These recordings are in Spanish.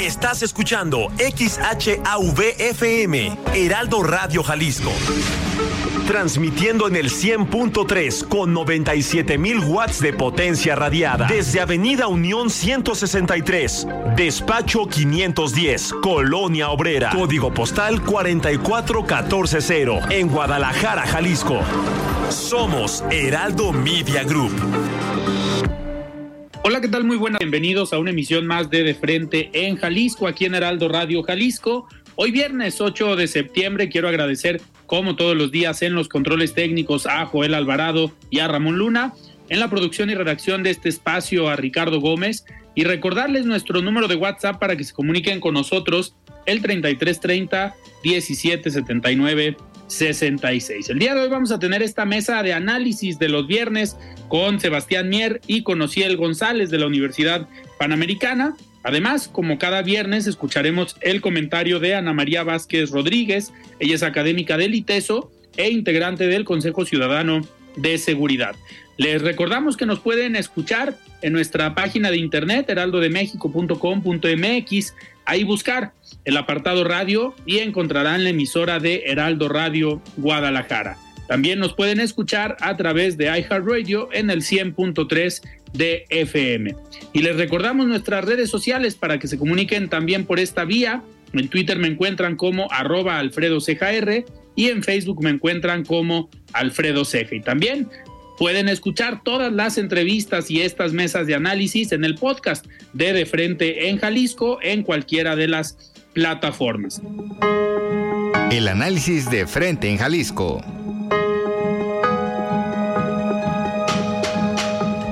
Estás escuchando XHAVFM, Heraldo Radio Jalisco. Transmitiendo en el 100.3 con 97.000 watts de potencia radiada. Desde Avenida Unión 163, Despacho 510, Colonia Obrera. Código postal 44140 en Guadalajara, Jalisco. Somos Heraldo Media Group. Hola, ¿qué tal? Muy buenas. Bienvenidos a una emisión más de De Frente en Jalisco, aquí en Heraldo Radio Jalisco. Hoy viernes 8 de septiembre quiero agradecer, como todos los días, en los controles técnicos a Joel Alvarado y a Ramón Luna, en la producción y redacción de este espacio a Ricardo Gómez y recordarles nuestro número de WhatsApp para que se comuniquen con nosotros el 3330 1779 66. El día de hoy vamos a tener esta mesa de análisis de los viernes con Sebastián Mier y con Ociel González de la Universidad Panamericana. Además, como cada viernes, escucharemos el comentario de Ana María Vázquez Rodríguez. Ella es académica del ITESO e integrante del Consejo Ciudadano de Seguridad. Les recordamos que nos pueden escuchar en nuestra página de internet heraldodemexico.com.mx, ahí buscar el apartado radio y encontrarán la emisora de Heraldo Radio Guadalajara. También nos pueden escuchar a través de iHeartRadio en el 100.3 de FM. Y les recordamos nuestras redes sociales para que se comuniquen también por esta vía. En Twitter me encuentran como arroba Alfredo y en Facebook me encuentran como Alfredo Ceja. Y también pueden escuchar todas las entrevistas y estas mesas de análisis en el podcast de De Frente en Jalisco en cualquiera de las plataformas. El análisis de Frente en Jalisco.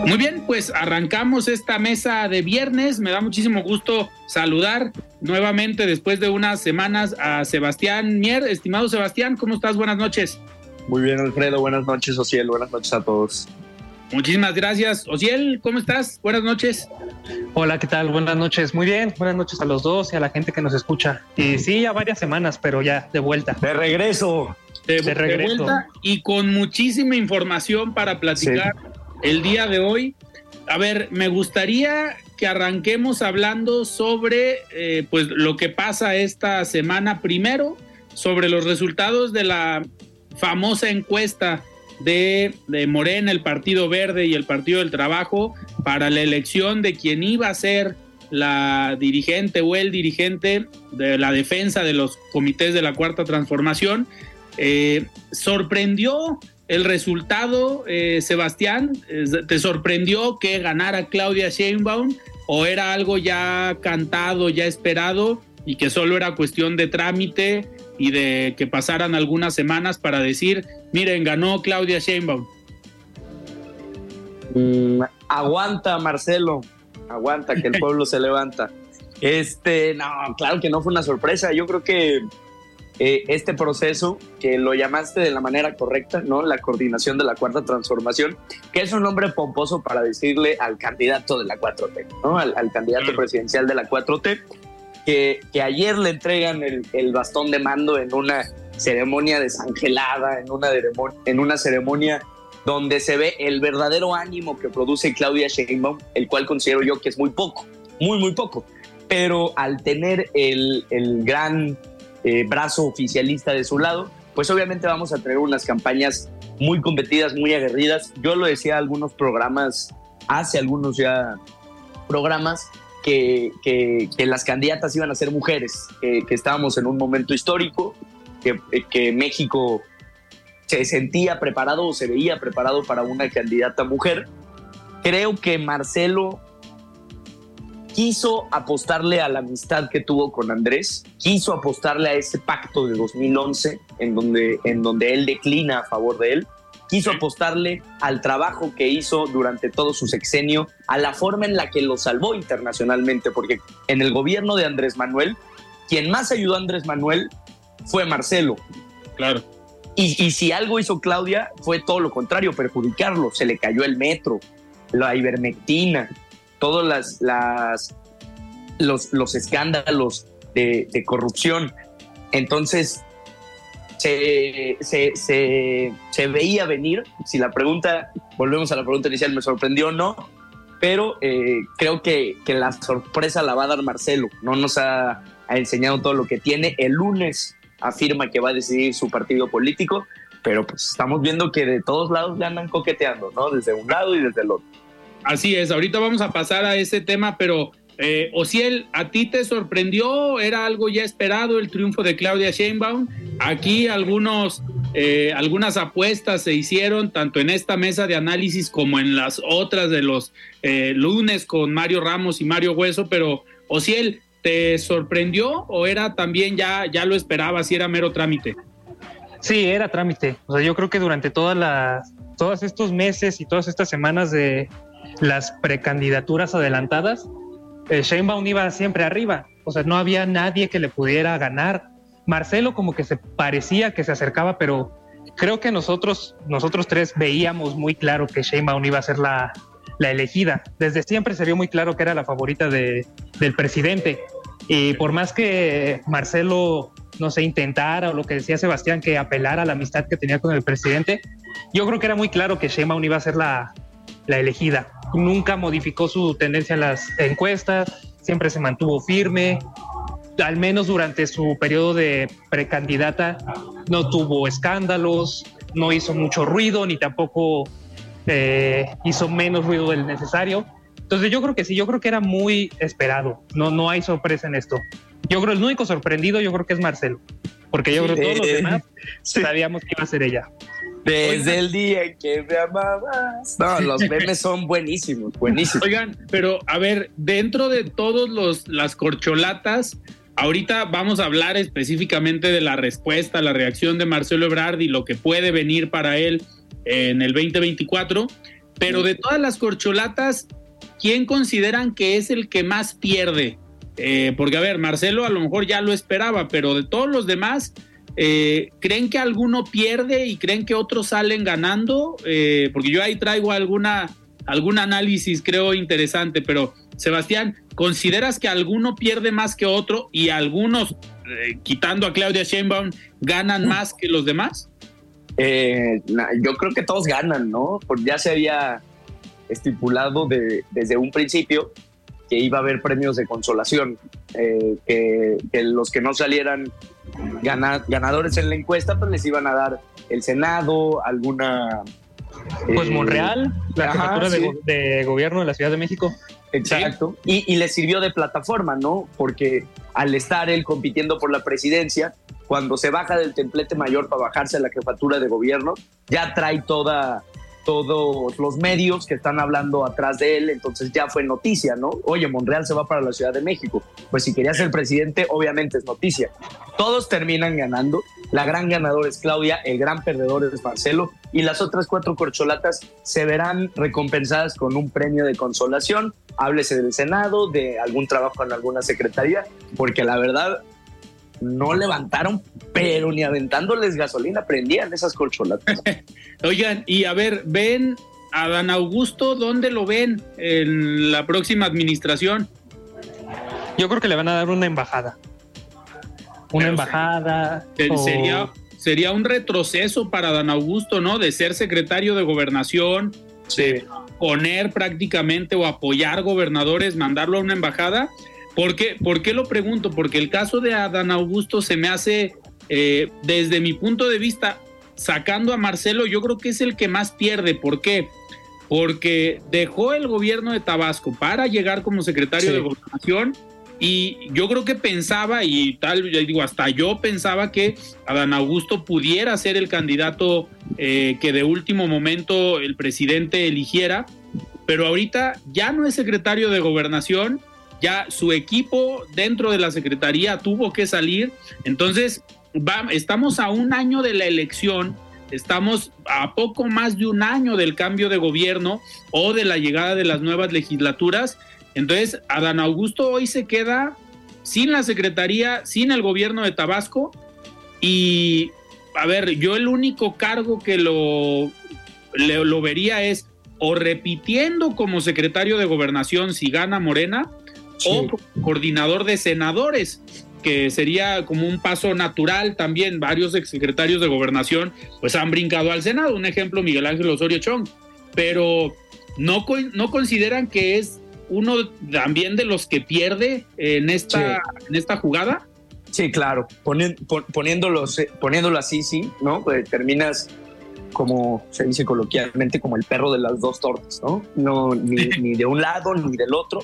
Muy bien, pues arrancamos esta mesa de viernes. Me da muchísimo gusto saludar nuevamente después de unas semanas a Sebastián Mier. Estimado Sebastián, ¿cómo estás? Buenas noches. Muy bien, Alfredo. Buenas noches, Ociel. Buenas noches a todos. Muchísimas gracias. Ociel, ¿cómo estás? Buenas noches. Hola, ¿qué tal? Buenas noches. Muy bien. Buenas noches a los dos y a la gente que nos escucha. Y sí, ya varias semanas, pero ya de vuelta. De regreso. De, regreso. vuelta y con muchísima información para platicar el día de hoy. A ver, me gustaría que arranquemos hablando sobre eh, pues lo que pasa esta semana primero, sobre los resultados de la famosa encuesta de, de, Morena, el Partido Verde y el Partido del Trabajo para la elección de quien iba a ser la dirigente o el dirigente de la defensa de los comités de la Cuarta Transformación. Eh, sorprendió el resultado, eh, Sebastián, ¿te sorprendió que ganara Claudia Sheinbaum o era algo ya cantado, ya esperado y que solo era cuestión de trámite y de que pasaran algunas semanas para decir, miren, ganó Claudia Sheinbaum? Mm, aguanta, Marcelo, aguanta, que el pueblo se levanta. Este, no, claro que no fue una sorpresa. Yo creo que eh, este proceso, que lo llamaste de la manera correcta, ¿no? La coordinación de la cuarta transformación, que es un nombre pomposo para decirle al candidato de la 4T, ¿no? Al, candidato presidencial de la 4T, que, que ayer le entregan el, el, bastón de mando en una ceremonia desangelada, en una, en una ceremonia donde se ve el verdadero ánimo que produce Claudia Sheinbaum, el cual considero yo que es muy poco, muy, muy poco. Pero al tener el, el gran eh, brazo oficialista de su lado, pues obviamente vamos a tener unas campañas muy competidas, muy aguerridas. Yo lo decía algunos programas, hace algunos ya programas, que, que, las candidatas iban a ser mujeres, que estábamos en un momento histórico, que, que México se sentía preparado o se veía preparado para una candidata mujer. Creo que Marcelo quiso apostarle a la amistad que tuvo con Andrés, quiso apostarle a ese pacto de 2011 en donde, en donde él declina a favor de él. Quiso apostarle al trabajo que hizo durante todo su sexenio, a la forma en la que lo salvó internacionalmente, porque en el gobierno de Andrés Manuel, quien más ayudó a Andrés Manuel fue Marcelo. Claro. Y, si algo hizo Claudia, fue todo lo contrario, perjudicarlo. Se le cayó el metro, la ivermectina, todos las, las, los, los escándalos de, de corrupción. Entonces, se, se, se, veía venir. Si la pregunta, volvemos a la pregunta inicial, me sorprendió o no, pero eh, creo que, que, la sorpresa la va a dar Marcelo. No nos ha, ha, enseñado todo lo que tiene. El lunes afirma que va a decidir su partido político, pero pues estamos viendo que de todos lados le andan coqueteando, ¿no? Desde un lado y desde el otro. Así es, ahorita vamos a pasar a ese tema, pero eh, Ociel, ¿a ti te sorprendió? ¿Era algo ya esperado el triunfo de Claudia Sheinbaum? Aquí algunos, eh, algunas apuestas se hicieron tanto en esta mesa de análisis como en las otras de los eh, lunes con Mario Ramos y Mario Hueso, pero Ociel, ¿te sorprendió o era también ya, ya lo esperabas y era mero trámite? Sí, era trámite. O sea, yo creo que durante todas las, todos estos meses y todas estas semanas de las precandidaturas adelantadas, eh, Sheinbaum iba siempre arriba, o sea, no había nadie que le pudiera ganar. Marcelo como que se parecía que se acercaba, pero creo que nosotros, nosotros tres veíamos muy claro que Sheinbaum iba a ser la, la elegida. Desde siempre se vio muy claro que era la favorita de, del presidente. Y por más que Marcelo, no sé, intentara o lo que decía Sebastián, que apelara a la amistad que tenía con el presidente, yo creo que era muy claro que Sheinbaum iba a ser la, la elegida nunca modificó su tendencia en las encuestas, siempre se mantuvo firme, al menos durante su periodo de precandidata no tuvo escándalos, no hizo mucho ruido, ni tampoco eh, hizo menos ruido del necesario. Entonces yo creo que sí, yo creo que era muy esperado, no, no hay sorpresa en esto. Yo creo el único sorprendido yo creo que es Marcelo, porque yo creo que todos los demás sabíamos que iba a ser ella. Desde el día en que me amabas. No, los memes son buenísimos, buenísimos. Oigan, pero a ver, dentro de todos los las corcholatas, ahorita vamos a hablar específicamente de la respuesta, la reacción de Marcelo Ebrard y lo que puede venir para él en el 2024. Pero de todas las corcholatas, ¿quién consideran que es el que más pierde? Eh, porque, a ver, Marcelo a lo mejor ya lo esperaba, pero de todos los demás, eh, ¿Creen que alguno pierde y creen que otros salen ganando? Eh, porque yo ahí traigo alguna, algún análisis, creo, interesante, pero Sebastián, ¿consideras que alguno pierde más que otro y algunos, eh, quitando a Claudia Sheinbaum, ganan más que los demás? yo creo que todos ganan, ¿no? Porque ya se había estipulado desde un principio que iba a haber premios de consolación, que, los que no salieran ganadores en la encuesta, pues les iban a dar el Senado, alguna... Pues eh, Monreal, la jefatura de, gobierno de la Ciudad de México. Exacto. Y, y le sirvió de plataforma, ¿no? Porque al estar él compitiendo por la presidencia, cuando se baja del templete mayor para bajarse a la jefatura de gobierno, ya trae toda todos los medios que están hablando atrás de él, entonces ya fue noticia, ¿no? Oye, Monreal se va para la Ciudad de México. Pues si quería ser presidente, obviamente es noticia. Todos terminan ganando. La gran ganadora es Claudia, el gran perdedor es Marcelo y las otras cuatro corcholatas se verán recompensadas con un premio de consolación. Háblese del Senado, de algún trabajo en alguna secretaría, porque la verdad no levantaron, pero ni aventándoles gasolina prendían esas colcholatas. Oigan, y a ver, ven a Dan Augusto, ¿dónde lo ven en la próxima administración? Yo creo que le van a dar una embajada. Una embajada. Sería, sería un retroceso para Dan Augusto, ¿no? De ser secretario de gobernación, de poner prácticamente o apoyar gobernadores, mandarlo a una embajada ¿Por qué, ¿Por qué lo pregunto? Porque el caso de Adán Augusto se me hace, eh, desde mi punto de vista, sacando a Marcelo, yo creo que es el que más pierde. ¿Por qué? Porque dejó el gobierno de Tabasco para llegar como secretario de gobernación y yo creo que pensaba, y tal, ya digo, hasta yo pensaba que Adán Augusto pudiera ser el candidato eh, que de último momento el presidente eligiera, pero ahorita ya no es secretario de gobernación ya su equipo dentro de la Secretaría tuvo que salir. Entonces, estamos a un año de la elección estamos a poco más de un año del cambio de gobierno o de la llegada de las nuevas legislaturas. Entonces, Adán Augusto hoy se queda sin la Secretaría, sin el gobierno de Tabasco y, a ver, yo el único cargo que lo, lo vería es o repitiendo como secretario de gobernación si gana Morena o coordinador de senadores que sería como un paso natural también. Varios exsecretarios de gobernación pues han brincado al Senado. Un ejemplo, Miguel Ángel Osorio Chong. Pero no, no consideran que es uno también de los que pierde en esta, en esta jugada. Sí, claro. poniéndolo, poniéndolo así, sí, ¿no? Pues terminas como se dice coloquialmente, como el perro de las dos tortas, ¿no? No, ni, ni de un lado ni del otro.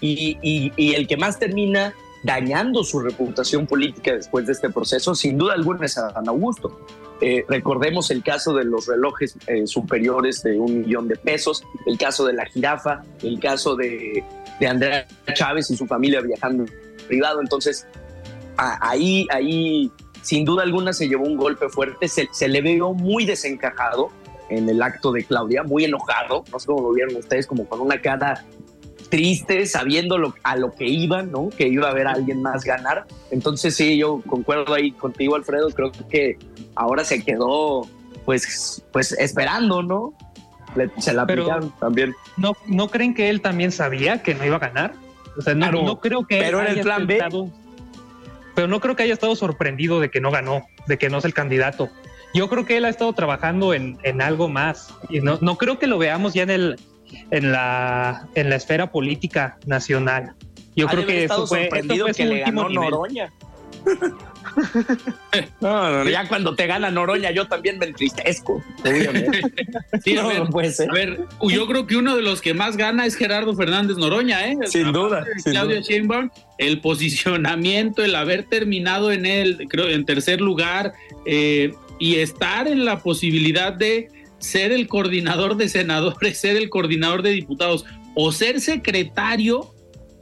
Y, y, y, el que más termina dañando su reputación política después de este proceso, sin duda alguna es San Augusto. Eh, recordemos el caso de los relojes eh, superiores de un millón de pesos, el caso de la jirafa, el caso de, de Andrea Chávez y su familia viajando privado. Entonces, ahí, ahí, sin duda alguna, se llevó un golpe fuerte. Se, se, le vio muy desencajado en el acto de Claudia, muy enojado. No sé cómo lo vieron ustedes, como con una cara triste sabiendo lo, a lo que iban, ¿no? Que iba a haber alguien más ganar. Entonces sí, yo concuerdo ahí contigo, Alfredo. Creo que ahora se quedó, pues, pues esperando, ¿no? se la aplicaron también. ¿no, ¿No creen que él también sabía que no iba a ganar? O sea, no, creo que. Pero en el plan B. pero no creo que haya estado sorprendido de que no ganó, de que no es el candidato. Yo creo que él ha estado trabajando en, en algo más. Y no, no creo que lo veamos ya en el, en la, en la esfera política nacional. Yo creo que eso fue, esto fue que le ganó Noroña. no, ya cuando te gana Noroña, yo también me entristezco. sí, a, ver, puede ser. a ver, yo creo que uno de los que más gana es Gerardo Fernández Noroña, ¿eh? Sin duda. Claudia Sheinbaum, el posicionamiento, el haber terminado en él, creo, en tercer lugar, eh, y estar en la posibilidad de ser el coordinador de senadores, ser el coordinador de diputados o ser secretario,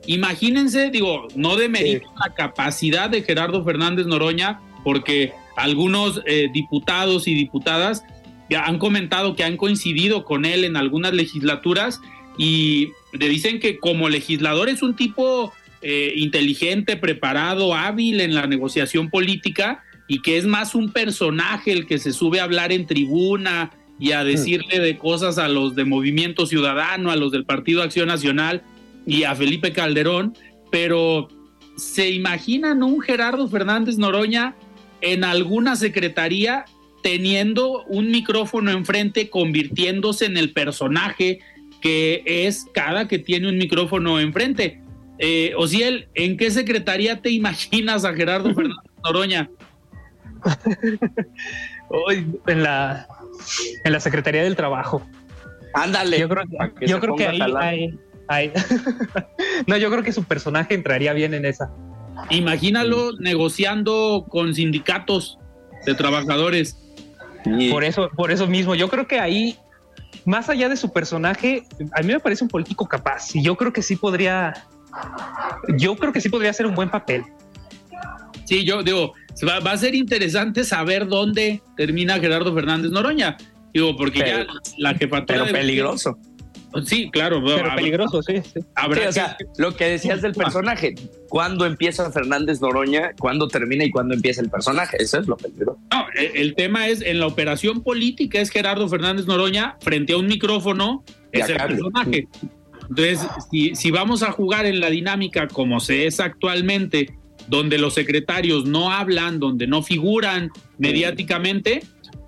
imagínense, digo, no demerito la capacidad de Gerardo Fernández Noroña, porque algunos eh, diputados y diputadas ya han comentado que han coincidido con él en algunas legislaturas y le dicen que como legislador es un tipo eh, inteligente, preparado, hábil en la negociación política y que es más un personaje el que se sube a hablar en tribuna, y a decirle de cosas a los de Movimiento Ciudadano, a los del Partido Acción Nacional y a Felipe Calderón, pero ¿se imaginan un Gerardo Fernández Noroña en alguna secretaría teniendo un micrófono enfrente, convirtiéndose en el personaje que es cada que tiene un micrófono enfrente? Eh, Ociel, ¿en qué secretaría te imaginas a Gerardo Fernández Noroña? Hoy en la en la Secretaría del Trabajo. Ándale. Yo creo, yo creo que ahí, hay, no, yo creo que su personaje entraría bien en esa. Imagínalo negociando con sindicatos de trabajadores. Por eso, por eso mismo, yo creo que ahí, más allá de su personaje, a mí me parece un político capaz y yo creo que sí podría, yo creo que sí podría hacer un buen papel. Sí, yo digo, va, a ser interesante saber dónde termina Gerardo Fernández Noroña. Digo, porque ya la jefatura. Pero peligroso. Sí, claro. Pero peligroso, sí. o sea, lo que decías del personaje, ¿cuándo empieza Fernández Noroña? ¿Cuándo termina y cuándo empieza el personaje? Eso es lo peligroso. No, el, tema es, en la operación política es Gerardo Fernández Noroña frente a un micrófono, es el personaje. Entonces, si, si vamos a jugar en la dinámica como se es actualmente, donde los secretarios no hablan, donde no figuran mediáticamente,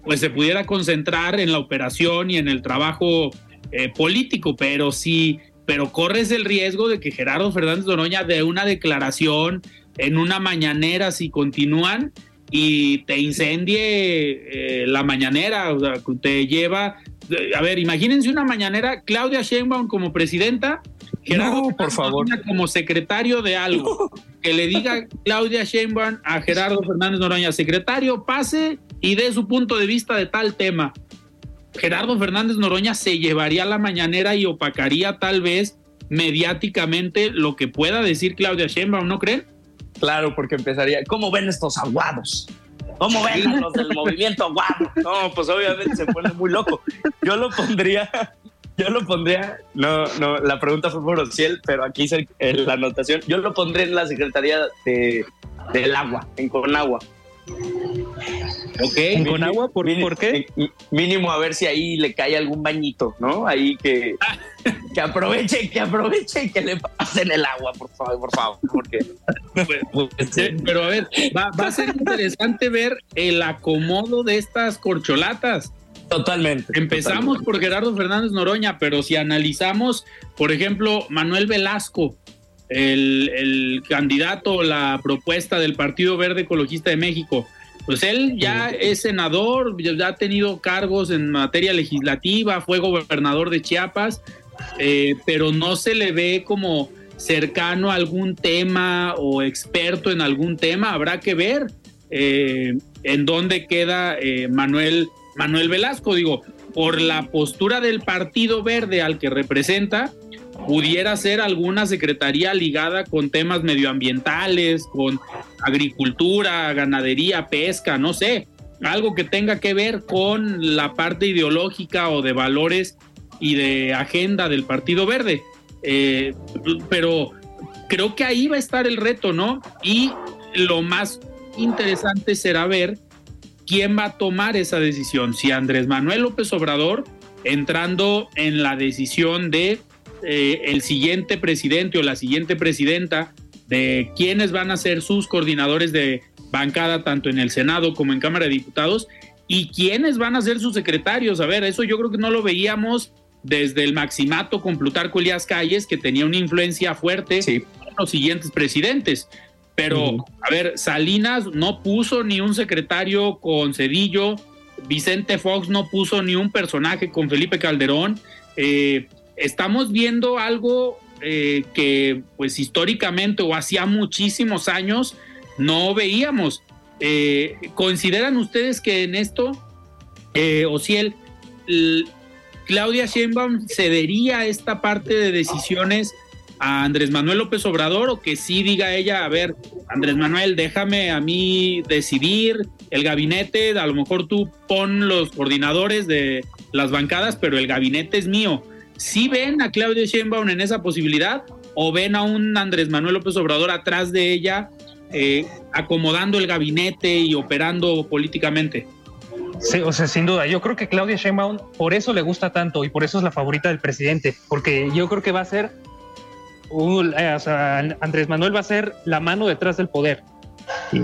pues se pudiera concentrar en la operación y en el trabajo eh, político, pero sí, pero corres el riesgo de que Gerardo Fernández Doroña dé una declaración en una mañanera si continúan y te incendie eh, la mañanera, o sea, te lleva, a ver, imagínense una mañanera, Claudia Sheinbaum como presidenta Gerardo, por favor. Como secretario de algo, que le diga Claudia Sheinbaum a Gerardo Fernández Noroña, secretario, pase y dé su punto de vista de tal tema. Gerardo Fernández Noroña se llevaría a la mañanera y opacaría tal vez mediáticamente lo que pueda decir Claudia Sheinbaum, ¿no creen? Claro, porque empezaría, ¿cómo ven estos aguados? ¿Cómo ven los del movimiento? ¡Guau! No, pues obviamente se pone muy loco. Yo lo pondría, yo lo pondría, no, no, la pregunta fue por Ociel, pero aquí hice la anotación. Yo lo pondré en la Secretaría de, del Agua, en Conagua. Ok. ¿En Conagua? ¿Por, ¿Por qué? Mínimo a ver si ahí le cae algún bañito, ¿no? Ahí que, que aproveche, que aproveche y que le pasen el agua, por favor, por favor. Porque, pues, pues, pero a ver, va, va, a ser interesante ver el acomodo de estas corcholatas. Totalmente. Empezamos por Gerardo Fernández Noroña, pero si analizamos, por ejemplo, Manuel Velasco, el, el candidato, la propuesta del Partido Verde Ecologista de México, pues él ya es senador, ya ha tenido cargos en materia legislativa, fue gobernador de Chiapas, eh, pero no se le ve como cercano a algún tema o experto en algún tema. Habrá que ver eh, en dónde queda eh, Manuel, Manuel Velasco. Digo, por la postura del Partido Verde al que representa, pudiera ser alguna secretaría ligada con temas medioambientales, con agricultura, ganadería, pesca, no sé, algo que tenga que ver con la parte ideológica o de valores y de agenda del Partido Verde. Eh, pero creo que ahí va a estar el reto, ¿no? Y lo más interesante será ver quién va a tomar esa decisión. Si Andrés Manuel López Obrador, entrando en la decisión de eh, el siguiente presidente o la siguiente presidenta de quiénes van a ser sus coordinadores de bancada, tanto en el Senado como en Cámara de Diputados, y quiénes van a ser sus secretarios. A ver, eso yo creo que no lo veíamos desde el maximato con Plutarco Elías Calles, que tenía una influencia fuerte en los siguientes presidentes. Pero, a ver, Salinas no puso ni un secretario con Cedillo, Vicente Fox no puso ni un personaje con Felipe Calderón. Eh, estamos viendo algo eh, que pues históricamente o hacía muchísimos años no veíamos. Eh, ¿Consideran ustedes que en esto, eh, Ociel, Claudia Sheinbaum cedería esta parte de decisiones a Andrés Manuel López Obrador o que sí diga ella, a ver, Andrés Manuel, déjame a mí decidir el gabinete, a lo mejor tú pon los coordinadores de las bancadas, pero el gabinete es mío. ¿Sí ven a Claudia Sheinbaum en esa posibilidad o ven a un Andrés Manuel López Obrador atrás de ella eh, acomodando el gabinete y operando políticamente? Sí, o sea, sin duda, yo creo que Claudia Sheinbaum por eso le gusta tanto y por eso es la favorita del presidente, porque yo creo que va a ser, eh, o sea, Andrés Manuel va a ser la mano detrás del poder.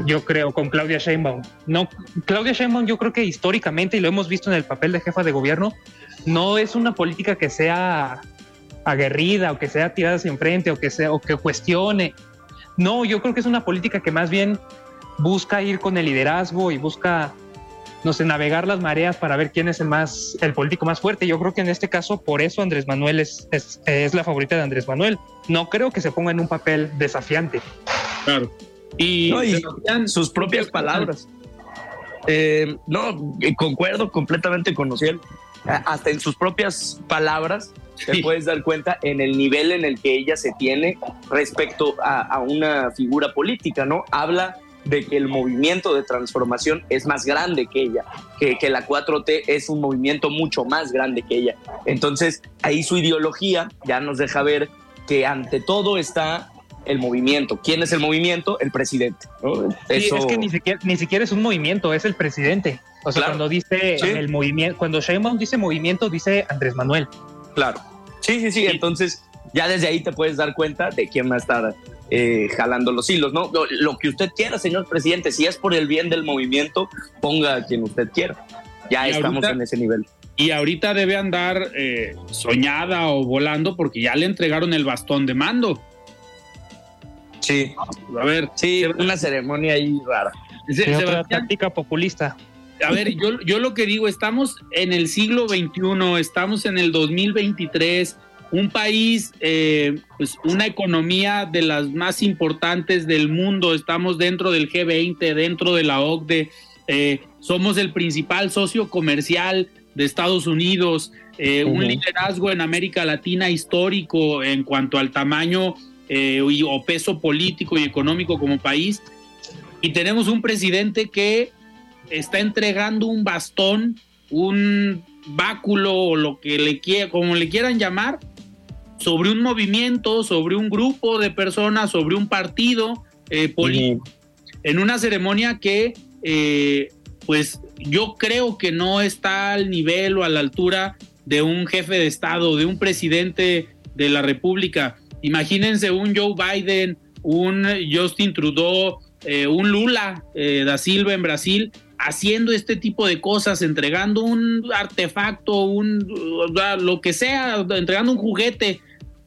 Yo creo con Claudia Sheinbaum. No, Claudia Sheinbaum yo creo que históricamente y lo hemos visto en el papel de jefa de gobierno, no es una política que sea aguerrida o que sea tirada hacia enfrente o que sea o que cuestione. No, yo creo que es una política que más bien busca ir con el liderazgo y busca no sé, navegar las mareas para ver quién es el más el político más fuerte. Yo creo que en este caso por eso Andrés Manuel es, es, es la favorita de Andrés Manuel. No creo que se ponga en un papel desafiante. Claro. Y, sus propias palabras. Eh, no, concuerdo completamente con Ociel hasta en sus propias palabras, te puedes dar cuenta en el nivel en el que ella se tiene respecto a, una figura política, ¿no? Habla de que el movimiento de transformación es más grande que ella, que, que la 4T es un movimiento mucho más grande que ella. Entonces, ahí su ideología ya nos deja ver que ante todo está el movimiento. ¿Quién es el movimiento? El presidente. es que ni siquiera, ni siquiera es un movimiento, es el presidente. O sea, cuando dice el movimiento, cuando Sheinbaum dice movimiento, dice Andrés Manuel. Claro. Sí, sí, sí. Entonces, ya desde ahí te puedes dar cuenta de quién va a estar eh, jalando los hilos, ¿no? Lo, que usted quiera, señor presidente, si es por el bien del movimiento, ponga a quien usted quiera. Ya estamos en ese nivel. Y ahorita debe andar eh, soñada o volando porque ya le entregaron el bastón de mando. Sí. A ver. Sí, una ceremonia ahí rara. Sí, otra táctica populista a ver, yo, yo lo que digo, estamos en el siglo XXI, estamos en el 2023, un país, eh, pues una economía de las más importantes del mundo, estamos dentro del G20, dentro de la OCDE, eh, somos el principal socio comercial de Estados Unidos, eh, un liderazgo en América Latina histórico en cuanto al tamaño o peso político y económico como país, y tenemos un presidente que está entregando un bastón, un báculo o lo que le quiera, como le quieran llamar, sobre un movimiento, sobre un grupo de personas, sobre un partido eh, político, en una ceremonia que, eh, pues, yo creo que no está al nivel o a la altura de un jefe de Estado, de un presidente de la República. Imagínense un Joe Biden, un Justin Trudeau, eh, un Lula da Silva en Brasil, haciendo este tipo de cosas, entregando un artefacto, un lo que sea, entregando un juguete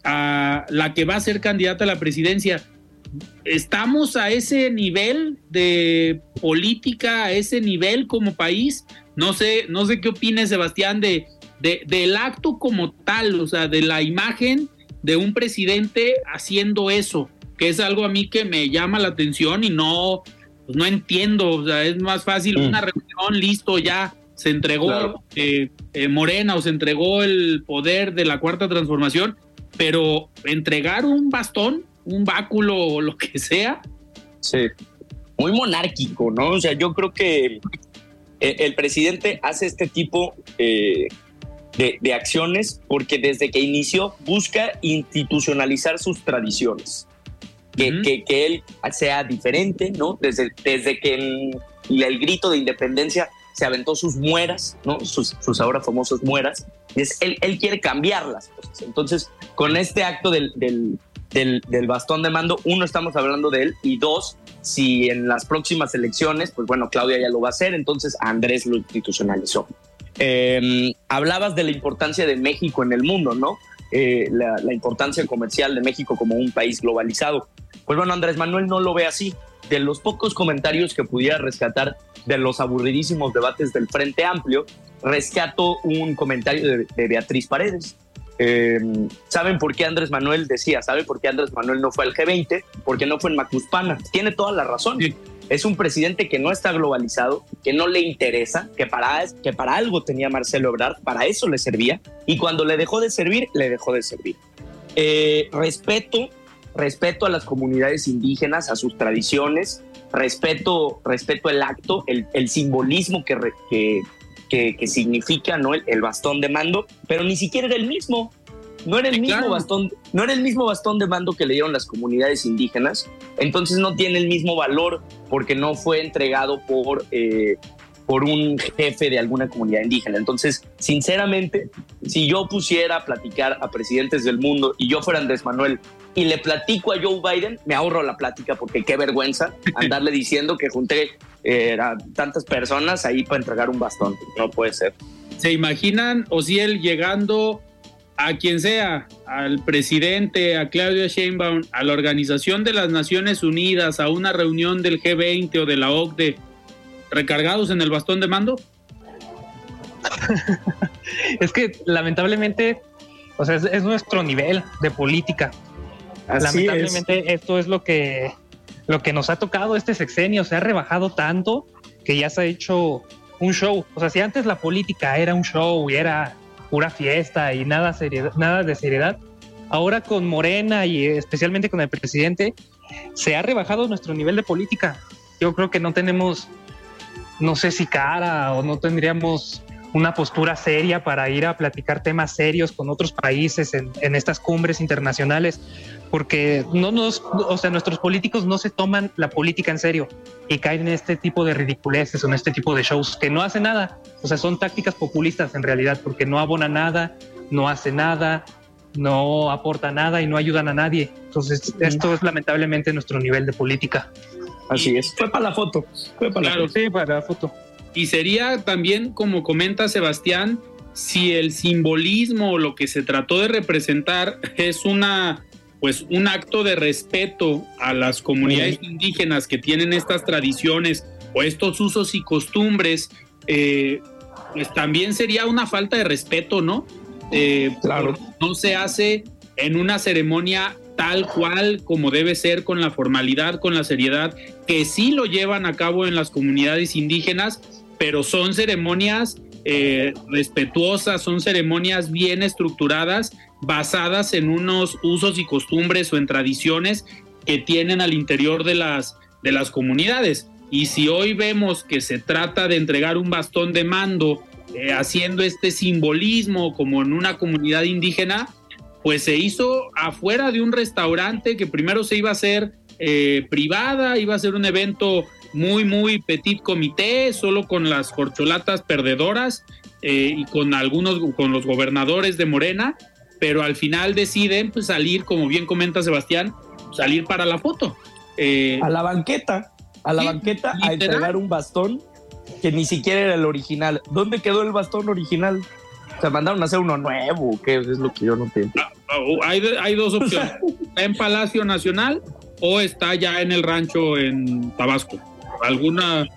a la que va a ser candidata a la presidencia. ¿Estamos a ese nivel de política, a ese nivel como país? No sé, no sé qué opine Sebastián de, de, del acto como tal, o sea, de la imagen de un presidente haciendo eso, que es algo a mí que me llama la atención y no, pues no entiendo, o sea, es más fácil mm. una reunión, listo, ya se entregó eh, eh, Morena o se entregó el poder de la cuarta transformación pero entregar un bastón, un báculo o lo que sea. Sí, muy monárquico, ¿no? O sea, yo creo que el, presidente hace este tipo eh, de, acciones porque desde que inició busca institucionalizar sus tradiciones. Que, que, él sea diferente, ¿no? Desde, desde que el grito de independencia se aventó sus mueras, ¿no? Sus, sus ahora famosos mueras. Y es, él, él quiere cambiar las cosas. Entonces, con este acto del, del, del, bastón de mando, uno, estamos hablando de él, y dos, si en las próximas elecciones, pues bueno, Claudia ya lo va a hacer, entonces Andrés lo institucionalizó. Em, hablabas de la importancia de México en el mundo, ¿no? Eh, la, la, importancia comercial de México como un país globalizado. Pues bueno, Andrés Manuel no lo ve así de los pocos comentarios que pudiera rescatar de los aburridísimos debates del Frente Amplio, rescato un comentario de, Beatriz Paredes. Em, ¿Saben por qué Andrés Manuel decía? ¿Sabe por qué Andrés Manuel no fue al G20? Porque no fue en Macuspana. Tiene toda la razón. Es un presidente que no está globalizado, que no le interesa, que para, que para algo tenía Marcelo Ebrard, para eso le servía, y cuando le dejó de servir, le dejó de servir. Eh, respeto respeto a las comunidades indígenas, a sus tradiciones, respeto, respeto el acto, el, el simbolismo que, que, que, significa ¿no? El, bastón de mando, pero ni siquiera era el mismo. No era el mismo bastón, no era el mismo bastón de mando que le dieron las comunidades indígenas, entonces no tiene el mismo valor porque no fue entregado por eh, por un jefe de alguna comunidad indígena. Entonces, sinceramente, si yo pusiera a platicar a presidentes del mundo y yo fuera Andrés Manuel y le platico a Joe Biden, me ahorro la plática porque qué vergüenza andarle diciendo que junté eh, tantas personas ahí para entregar un bastón. No puede ser. ¿Se imaginan o si él llegando a quien sea, al presidente, a Claudia Sheinbaum, a la Organización de las Naciones Unidas, a una reunión del G20 o de la OCDE, recargados en el bastón de mando? es que lamentablemente, o sea, es, nuestro nivel de política. lamentablemente esto es lo que, lo que nos ha tocado este sexenio, se ha rebajado tanto que ya se ha hecho un show. O sea, si antes la política era un show y era pura fiesta y nada, nada de seriedad, ahora con Morena y especialmente con el presidente, se ha rebajado nuestro nivel de política. Yo creo que no tenemos no sé si cara o no tendríamos una postura seria para ir a platicar temas serios con otros países en, estas cumbres internacionales, porque no nos, o sea, nuestros políticos no se toman la política en serio y caen en este tipo de ridiculeces o en este tipo de shows que no hacen nada, o sea, son tácticas populistas en realidad, porque no abona nada, no hace nada, no aporta nada y no ayudan a nadie. Entonces, esto es lamentablemente nuestro nivel de política. Así es. Fue para la foto. Fue para claro, sí, para la foto. Y sería también, como comenta Sebastián, si el simbolismo o lo que se trató de representar es una pues un acto de respeto a las comunidades indígenas que tienen estas tradiciones o estos usos y costumbres, eh, pues también sería una falta de respeto, ¿no? Eh, claro. No se hace en una ceremonia tal cual como debe ser, con la formalidad, con la seriedad, que sí lo llevan a cabo en las comunidades indígenas, pero son ceremonias eh, respetuosas, son ceremonias bien estructuradas, basadas en unos usos y costumbres o en tradiciones que tienen al interior de las, de las comunidades. Y si hoy vemos que se trata de entregar un bastón de mando eh, haciendo este simbolismo como en una comunidad indígena, pues se hizo afuera de un restaurante que primero se iba a hacer eh, privada, iba a ser un evento muy, muy petit comité, solo con las corcholatas perdedoras eh, y con algunos, con los gobernadores de Morena, pero al final deciden pues, salir, como bien comenta Sebastián, salir para la foto. a la banqueta, a la banqueta a entregar un bastón que ni siquiera era el original. ¿Dónde quedó el bastón original? Se mandaron a hacer uno nuevo, que es lo que yo no entiendo. Hay, hay dos opciones. está en Palacio Nacional o está ya en el rancho en Tabasco. Alguna,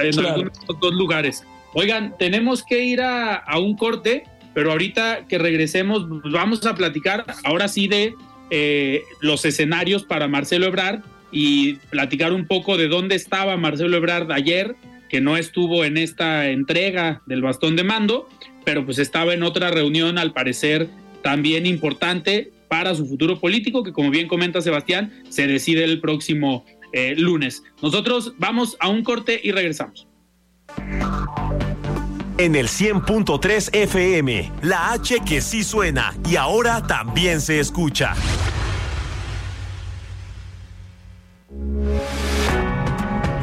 en algunos dos lugares. Oigan, tenemos que ir a, un corte, pero ahorita que regresemos vamos a platicar ahora sí de eh, los escenarios para Marcelo Ebrard y platicar un poco de dónde estaba Marcelo Ebrard ayer, que no estuvo en esta entrega del bastón de mando, pero pues estaba en otra reunión al parecer también importante para su futuro político, que como bien comenta Sebastián, se decide el próximo eh, lunes. Nosotros vamos a un corte y regresamos. En el 100.3 FM, la H que sí suena y ahora también se escucha.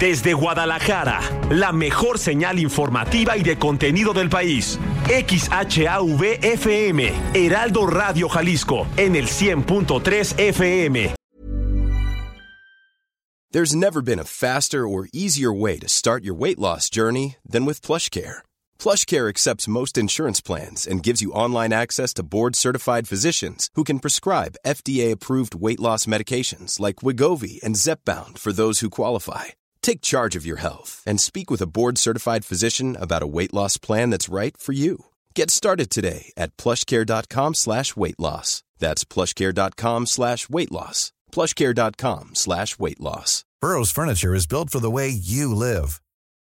Desde Guadalajara, la mejor señal informativa y de contenido del país. XHAV FM, Heraldo Radio Jalisco, en el 100.3 FM. There's never been a faster or easier way to start your weight loss journey than with PlushCare. PlushCare accepts most insurance plans and gives you online access to board-certified physicians who can prescribe FDA-approved weight loss medications like Wigovi and Zepbound for those who qualify Take charge of your health and speak with a board certified physician about a weight loss plan that's right for you. Get started today at plushcare.com slash weight loss. That's plushcare.com slash weight loss. Plushcare.com slash weight loss. Burrow's furniture is built for the way you live.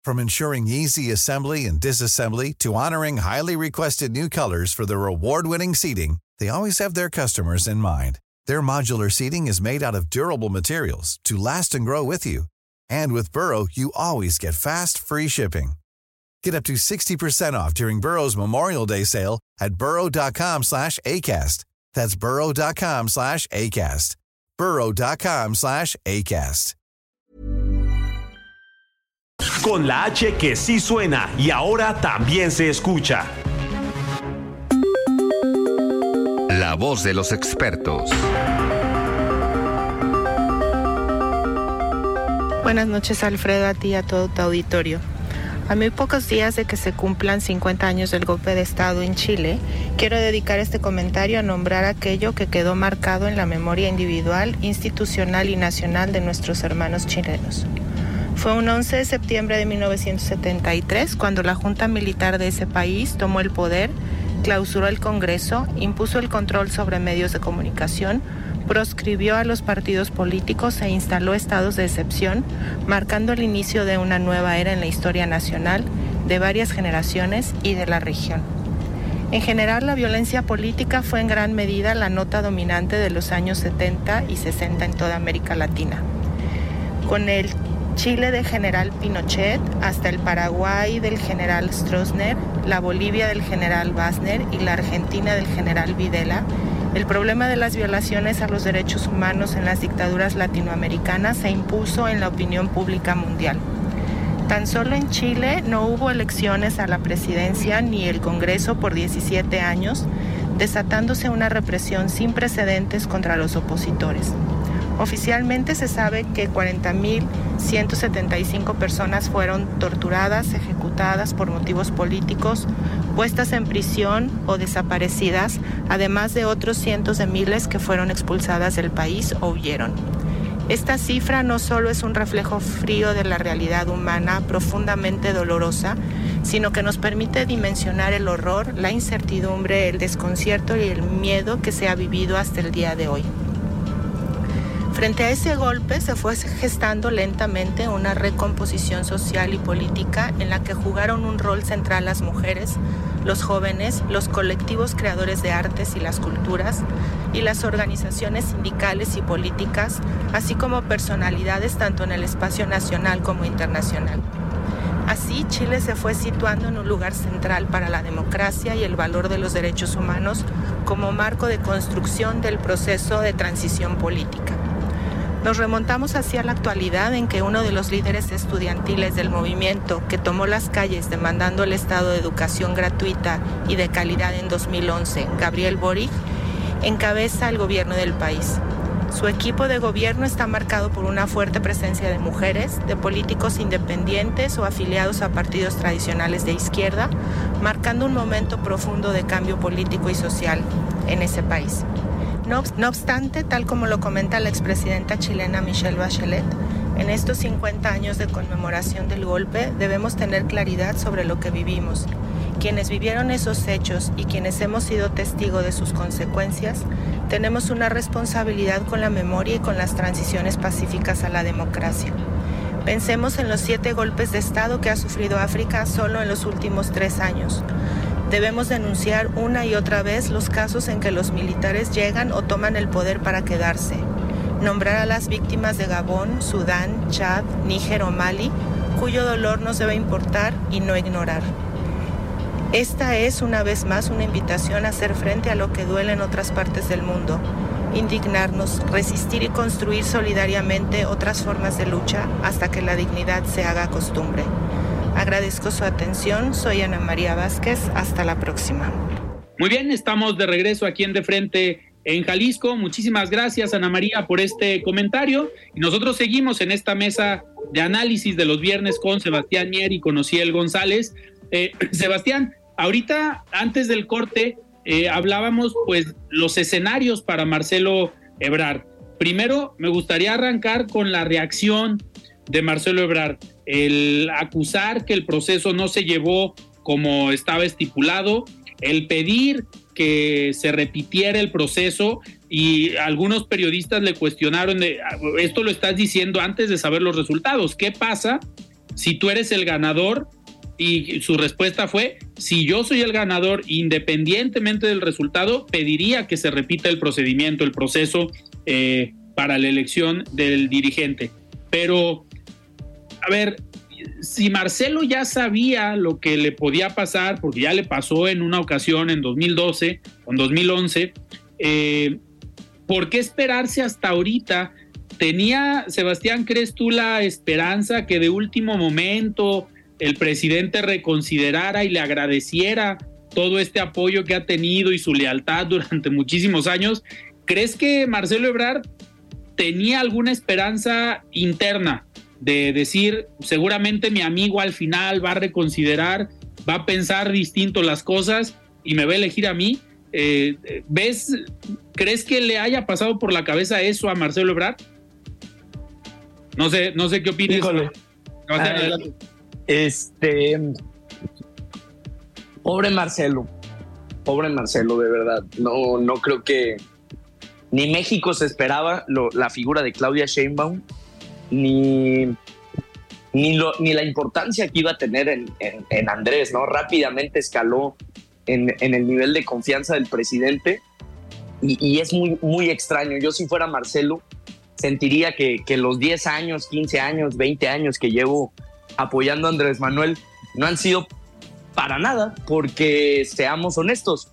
From ensuring easy assembly and disassembly to honoring highly requested new colors for their award winning seating, they always have their customers in mind. Their modular seating is made out of durable materials to last and grow with you. And with Burrow, you always get fast, free shipping. Get up to 60% off during Burrow's Memorial Day sale at burrow.com slash ACAST. That's burrow.com slash ACAST. burrow.com slash ACAST. Con la H que sí suena y ahora también se escucha. La voz de los expertos. Buenas noches Alfredo, a ti y a todo tu auditorio. A muy pocos días de que se cumplan 50 años del golpe de Estado en Chile, quiero dedicar este comentario a nombrar aquello que quedó marcado en la memoria individual, institucional y nacional de nuestros hermanos chilenos. Fue un 11 de septiembre de 1973 cuando la Junta Militar de ese país tomó el poder, clausuró el Congreso, impuso el control sobre medios de comunicación, proscribió a los partidos políticos e instaló estados de excepción, marcando el inicio de una nueva era en la historia nacional, de varias generaciones y de la región. En general, la violencia política fue en gran medida la nota dominante de los años 70 y 60 en toda América Latina. Con el Chile de general Pinochet hasta el Paraguay del general Stroessner, la Bolivia del general Wagner y la Argentina del general Videla, el problema de las violaciones a los derechos humanos en las dictaduras latinoamericanas se impuso en la opinión pública mundial. Tan solo en Chile no hubo elecciones a la presidencia ni el Congreso por 17 años, desatándose una represión sin precedentes contra los opositores. Oficialmente se sabe que 40.175 personas fueron torturadas, ejecutadas por motivos políticos, puestas en prisión o desaparecidas, además de otros cientos de miles que fueron expulsadas del país o huyeron. Esta cifra no solo es un reflejo frío de la realidad humana profundamente dolorosa, sino que nos permite dimensionar el horror, la incertidumbre, el desconcierto y el miedo que se ha vivido hasta el día de hoy. Frente a ese golpe se fue gestando lentamente una recomposición social y política en la que jugaron un rol central las mujeres, los jóvenes, los colectivos creadores de artes y las culturas, y las organizaciones sindicales y políticas, así como personalidades tanto en el espacio nacional como internacional. Así, Chile se fue situando en un lugar central para la democracia y el valor de los derechos humanos como marco de construcción del proceso de transición política. Nos remontamos hacia la actualidad en que uno de los líderes estudiantiles del movimiento que tomó las calles demandando el estado de educación gratuita y de calidad en 2011, Gabriel Boric, encabeza el gobierno del país. Su equipo de gobierno está marcado por una fuerte presencia de mujeres, de políticos independientes o afiliados a partidos tradicionales de izquierda, marcando un momento profundo de cambio político y social en ese país. No, obstante, tal como lo comenta la expresidenta chilena Michelle Bachelet, en estos 50 años de conmemoración del golpe debemos tener claridad sobre lo que vivimos. Quienes vivieron esos hechos y quienes hemos sido testigos de sus consecuencias, tenemos una responsabilidad con la memoria y con las transiciones pacíficas a la democracia. Pensemos en los siete golpes de Estado que ha sufrido África solo en los últimos tres años. Debemos denunciar una y otra vez los casos en que los militares llegan o toman el poder para quedarse. Nombrar a las víctimas de Gabón, Sudán, Chad, Níger o Mali, cuyo dolor nos debe importar y no ignorar. Esta es una vez más una invitación a hacer frente a lo que duele en otras partes del mundo, indignarnos, resistir y construir solidariamente otras formas de lucha hasta que la dignidad se haga costumbre. Agradezco su atención. Soy Ana María Vázquez. Hasta la próxima. Muy bien, estamos de regreso aquí en De Frente en Jalisco. Muchísimas gracias, Ana María, por este comentario. Y nosotros seguimos en esta mesa de análisis de los viernes con Sebastián Mier y con Ociel González. Eh, Sebastián, ahorita, antes del corte, eh, hablábamos pues los escenarios para Marcelo Ebrard. Primero, me gustaría arrancar con la reacción de Marcelo Ebrard el acusar que el proceso no se llevó como estaba estipulado, el pedir que se repitiera el proceso y algunos periodistas le cuestionaron esto lo estás diciendo antes de saber los resultados. ¿Qué pasa si tú eres el ganador? Y su respuesta fue, si yo soy el ganador, independientemente del resultado, pediría que se repita el procedimiento, el proceso eh, para la elección del dirigente. Pero a ver, si Marcelo ya sabía lo que le podía pasar, porque ya le pasó en una ocasión en 2012 o en 2011, eh, ¿por qué esperarse hasta ahorita? ¿Tenía, Sebastián, crees tú la esperanza que de último momento el presidente reconsiderara y le agradeciera todo este apoyo que ha tenido y su lealtad durante muchísimos años? ¿Crees que Marcelo Ebrard tenía alguna esperanza interna de decir, seguramente mi amigo al final va a reconsiderar, va a pensar distinto las cosas y me va a elegir a mí. Eh, ¿Ves, crees que le haya pasado por la cabeza eso a Marcelo Ebrard? No sé, no sé qué opinas. este, pobre Marcelo, pobre Marcelo, de verdad. No, no creo que ni México se esperaba la figura de Claudia Sheinbaum ni, ni, lo, ni la importancia que iba a tener en, en, Andrés, ¿no? Rápidamente escaló en, en, el nivel de confianza del presidente y, y, es muy, muy extraño. Yo si fuera Marcelo, sentiría que, que los 10 años, 15 años, 20 años que llevo apoyando a Andrés Manuel no han sido para nada, porque seamos honestos,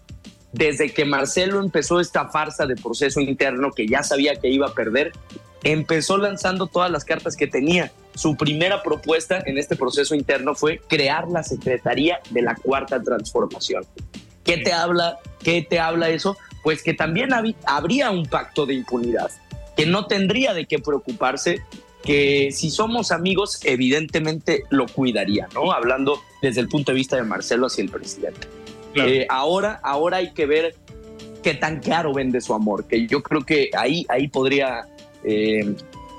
desde que Marcelo empezó esta farsa de proceso interno que ya sabía que iba a perder, empezó lanzando todas las cartas que tenía. Su primera propuesta en este proceso interno fue crear la Secretaría de la Cuarta Transformación. ¿Qué te habla? ¿Qué te habla eso? Pues que también habría un pacto de impunidad, que no tendría de qué preocuparse, que si somos amigos, evidentemente lo cuidaría, ¿no? Hablando desde el punto de vista de Marcelo hacia el presidente. Eh, ahora, ahora hay que ver qué tan claro vende su amor, que yo creo que ahí, ahí podría eh,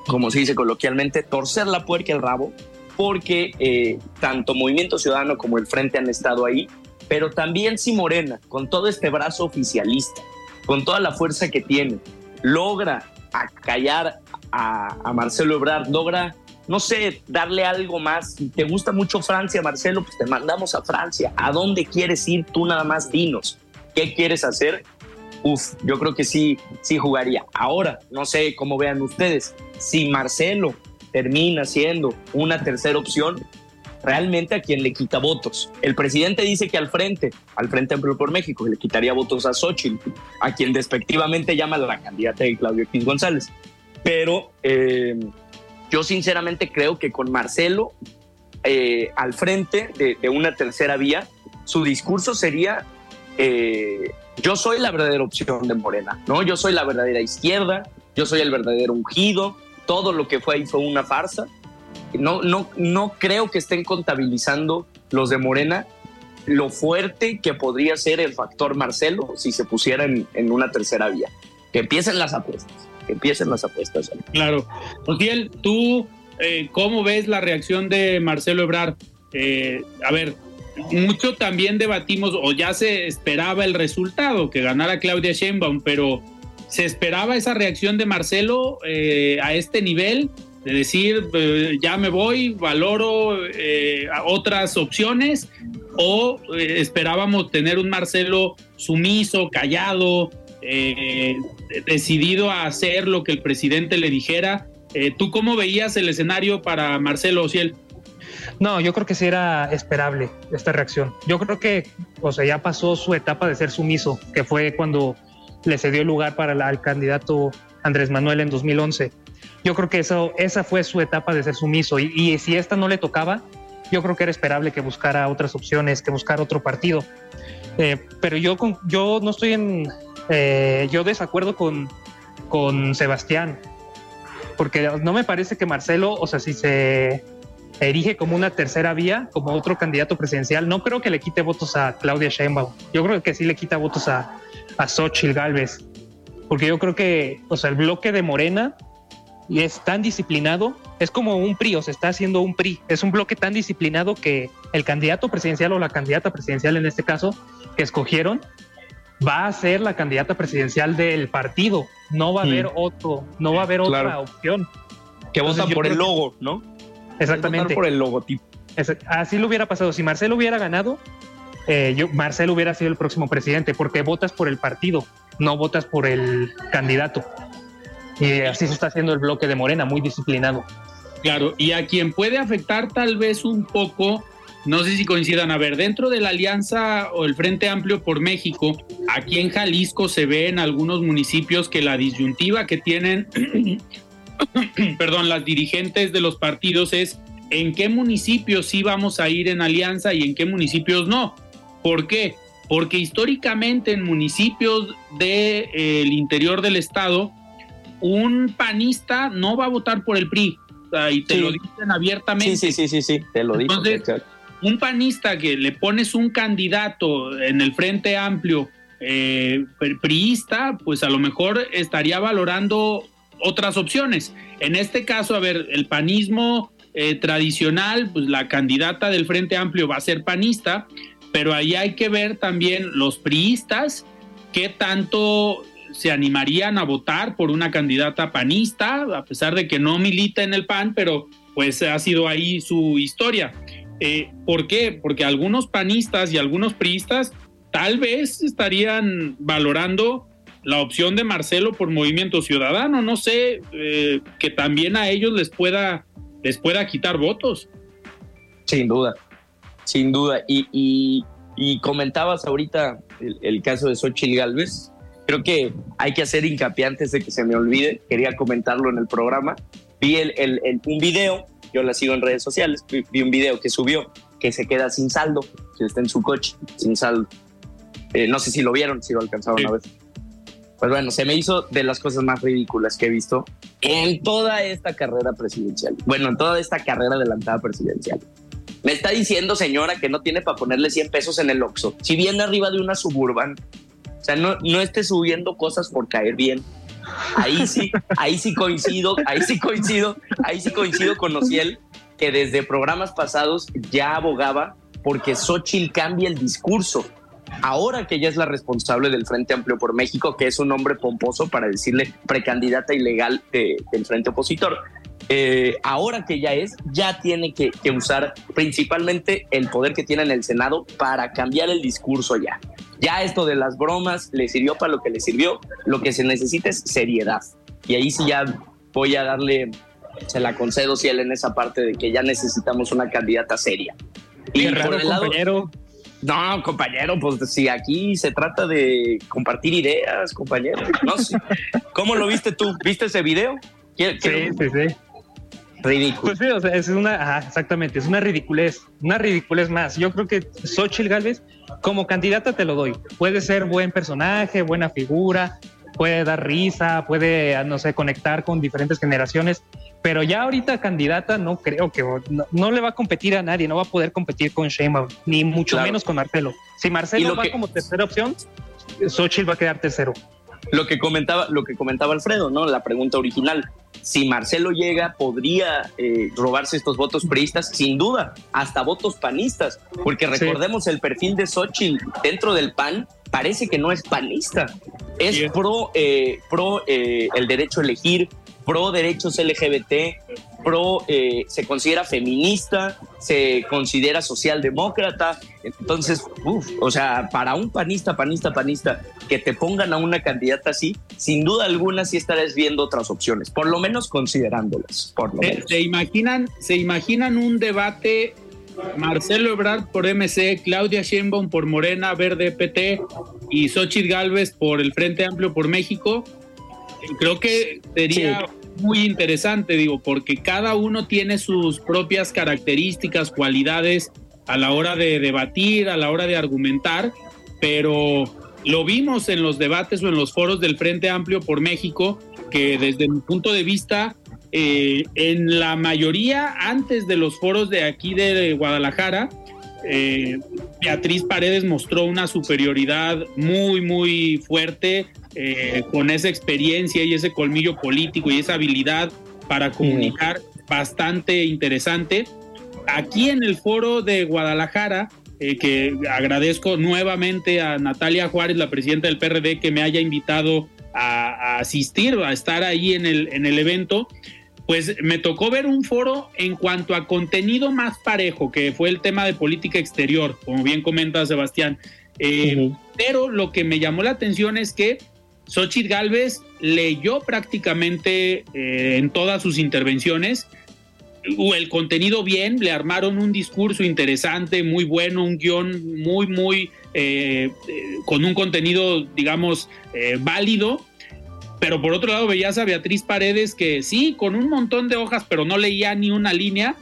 como se dice coloquialmente, torcer la puerca el rabo, porque eh, tanto Movimiento Ciudadano como el Frente han estado ahí, pero también si Morena, con todo este brazo oficialista, con toda la fuerza que tiene, logra acallar a, a Marcelo Ebrard, logra, no sé, darle algo más. Si te gusta mucho Francia, Marcelo, pues te mandamos a Francia. ¿A dónde quieres ir? Tú nada más dinos. ¿Qué quieres hacer? Uf, yo creo que sí, sí jugaría. Ahora, no sé cómo vean ustedes, si Marcelo termina siendo una tercera opción, realmente a quien le quita votos. El presidente dice que al frente, al Frente Amplio por México, le quitaría votos a Xochitl, a quien despectivamente llama la candidata de Claudio X González. Pero eh, yo sinceramente creo que con Marcelo eh, al frente de, una tercera vía, su discurso sería eh, yo soy la verdadera opción de Morena, ¿no? Yo soy la verdadera izquierda, yo soy el verdadero ungido, todo lo que fue ahí fue una farsa. No, no, no creo que estén contabilizando los de Morena lo fuerte que podría ser el factor Marcelo si se pusiera en, una tercera vía. Que empiecen las apuestas, que empiecen las apuestas. Claro. Ociel, tú, eh, ¿cómo ves la reacción de Marcelo Ebrard? Eh, a ver, mucho también debatimos, o ya se esperaba el resultado, que ganara Claudia Sheinbaum, pero ¿se esperaba esa reacción de Marcelo eh, a este nivel? De decir, eh, ya me voy, valoro eh, otras opciones, o esperábamos tener un Marcelo sumiso, callado, decidido a hacer lo que el presidente le dijera. ¿Tú cómo veías el escenario para Marcelo Ociel? No, yo creo que sí era esperable esta reacción. Yo creo que, o sea, ya pasó su etapa de ser sumiso, que fue cuando le cedió lugar para el al candidato Andrés Manuel en 2011. Yo creo que eso, esa fue su etapa de ser sumiso y, si esta no le tocaba, yo creo que era esperable que buscara otras opciones, que buscara otro partido. Eh, pero yo, yo no estoy en, eh, yo desacuerdo con, con Sebastián, porque no me parece que Marcelo, o sea, si se erige como una tercera vía, como otro candidato presidencial. No creo que le quite votos a Claudia Sheinbaum. Yo creo que sí le quita votos a, a Xochitl Galvez. Porque yo creo que, o sea, el bloque de Morena es tan disciplinado, es como un PRI, o se está haciendo un PRI. Es un bloque tan disciplinado que el candidato presidencial o la candidata presidencial en este caso que escogieron va a ser la candidata presidencial del partido. No va a haber otro, no va a haber otra opción. Que votan por el logo, ¿no? Exactamente. Por el logotipo. así lo hubiera pasado. Si Marcelo hubiera ganado, eh, yo, Marcelo hubiera sido el próximo presidente, porque votas por el partido, no votas por el candidato. Y así se está haciendo el bloque de Morena, muy disciplinado. Claro, y a quien puede afectar tal vez un poco, no sé si coincidan, a ver, dentro de la alianza o el Frente Amplio por México, aquí en Jalisco se ve en algunos municipios que la disyuntiva que tienen perdón, las dirigentes de los partidos es en qué municipios sí vamos a ir en alianza y en qué municipios no. ¿Por qué? Porque históricamente en municipios del de, interior del estado, un panista no va a votar por el PRI. y te lo dicen abiertamente. Sí, sí, sí, sí, te lo Entonces, un panista que le pones un candidato en el Frente Amplio eh, priista, pues a lo mejor estaría valorando otras opciones. En este caso, a ver, el panismo eh, tradicional, pues la candidata del Frente Amplio va a ser panista, pero ahí hay que ver también los priistas, qué tanto se animarían a votar por una candidata panista, a pesar de que no milita en el PAN, pero pues ha sido ahí su historia. Eh, ¿Por qué? Porque algunos panistas y algunos priistas tal vez estarían valorando la opción de Marcelo por Movimiento Ciudadano. No sé eh, que también a ellos les pueda, les pueda quitar votos. Sin duda, sin duda. Y, comentabas ahorita el, caso de Xochitl Galvez. Creo que hay que hacer hincapié antes de que se me olvide. Quería comentarlo en el programa. Vi el, un video, yo la sigo en redes sociales, vi, un video que subió que se queda sin saldo, que está en su coche, sin saldo. Eh, no sé si lo vieron, si lo alcanzaron a ver pues bueno, se me hizo de las cosas más ridículas que he visto en toda esta carrera presidencial. Bueno, en toda esta carrera adelantada presidencial. Me está diciendo, señora, que no tiene para ponerle 100 pesos en el Oxxo. Si viene arriba de una suburban, o sea, no, no esté subiendo cosas por caer bien. Ahí sí, ahí sí coincido, ahí sí coincido, ahí sí coincido con Ociel, que desde programas pasados ya abogaba porque Xochitl cambia el discurso ahora que ella es la responsable del Frente Amplio por México, que es un nombre pomposo para decirle precandidata ilegal del Frente Opositor. Eh, ahora que ya es, ya tiene que, usar principalmente el poder que tiene en el Senado para cambiar el discurso ya. Ya esto de las bromas le sirvió para lo que le sirvió. Lo que se necesita es seriedad. Y ahí sí ya voy a darle, se la concedo él en esa parte de que ya necesitamos una candidata seria. Y raro, compañero. No, compañero, pues si aquí se trata de compartir ideas, compañero. No sé. ¿Cómo lo viste tú? ¿Viste ese video? Sí, sí, sí. Ridículo. Pues sí, o sea, es una, exactamente, es una ridiculez, una ridiculez más. Yo creo que Xochitl Galvez, como candidata, te lo doy. Puede ser buen personaje, buena figura, puede dar risa, puede, no sé, conectar con diferentes generaciones, pero ya ahorita candidata no creo que no, le va a competir a nadie, no va a poder competir con Sheinbaum, ni mucho menos con Marcelo. Si Marcelo va como tercera opción, Xochitl va a quedar tercero. Lo que comentaba, lo que comentaba Alfredo, ¿no? La pregunta original. Si Marcelo llega, podría eh, robarse estos votos priistas, sin duda, hasta votos panistas, porque recordemos el perfil de Xochitl dentro del PAN, parece que no es panista, es pro, eh, pro eh, el derecho a elegir, pro derechos LGBT, pro, eh, se considera feminista, se considera socialdemócrata. Entonces, o sea, para un panista, panista, panista, que te pongan a una candidata así, sin duda alguna sí estarás viendo otras opciones, por lo menos considerándolas. Por lo ¿Se, imaginan, ¿Se imaginan un debate Marcelo Ebrard por MC, Claudia Sheinbaum por Morena, Verde, PT y Xochitl Galvez por el Frente Amplio por México? creo que sería muy interesante, digo, porque cada uno tiene sus propias características, cualidades a la hora de debatir, a la hora de argumentar, pero lo vimos en los debates o en los foros del Frente Amplio por México, que desde mi punto de vista, eh, en la mayoría, antes de los foros de aquí de Guadalajara, eh, Beatriz Paredes mostró una superioridad muy, muy fuerte eh, con esa experiencia y ese colmillo político y esa habilidad para comunicar bastante interesante. Aquí en el foro de Guadalajara, eh, que agradezco nuevamente a Natalia Juárez, la presidenta del PRD, que me haya invitado a, a asistir, a estar ahí en el, en el evento pues me tocó ver un foro en cuanto a contenido más parejo, que fue el tema de política exterior, como bien comenta Sebastián. Eh, pero lo que me llamó la atención es que Xochitl Galvez leyó prácticamente eh, en todas sus intervenciones el contenido bien, le armaron un discurso interesante, muy bueno, un guion muy, muy, eh, con un contenido, digamos, válido pero por otro lado veías a Beatriz Paredes que sí, con un montón de hojas, pero no leía ni una línea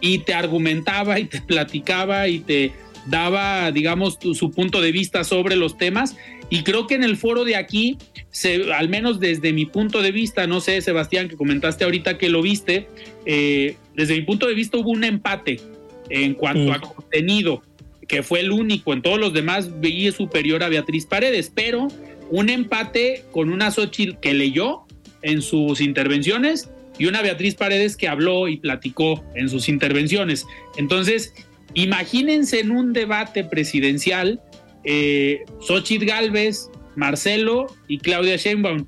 y te argumentaba y te platicaba y te daba, digamos, su punto de vista sobre los temas. Y creo que en el foro de aquí, se, al menos desde mi punto de vista, no sé, Sebastián, que comentaste ahorita que lo viste, eh, desde mi punto de vista hubo un empate en cuanto a contenido, que fue el único. En todos los demás veía superior a Beatriz Paredes, pero un empate con una Xochitl que leyó en sus intervenciones y una Beatriz Paredes que habló y platicó en sus intervenciones. Entonces, imagínense en un debate presidencial, eh, Xochitl Galvez, Marcelo y Claudia Sheinbaum.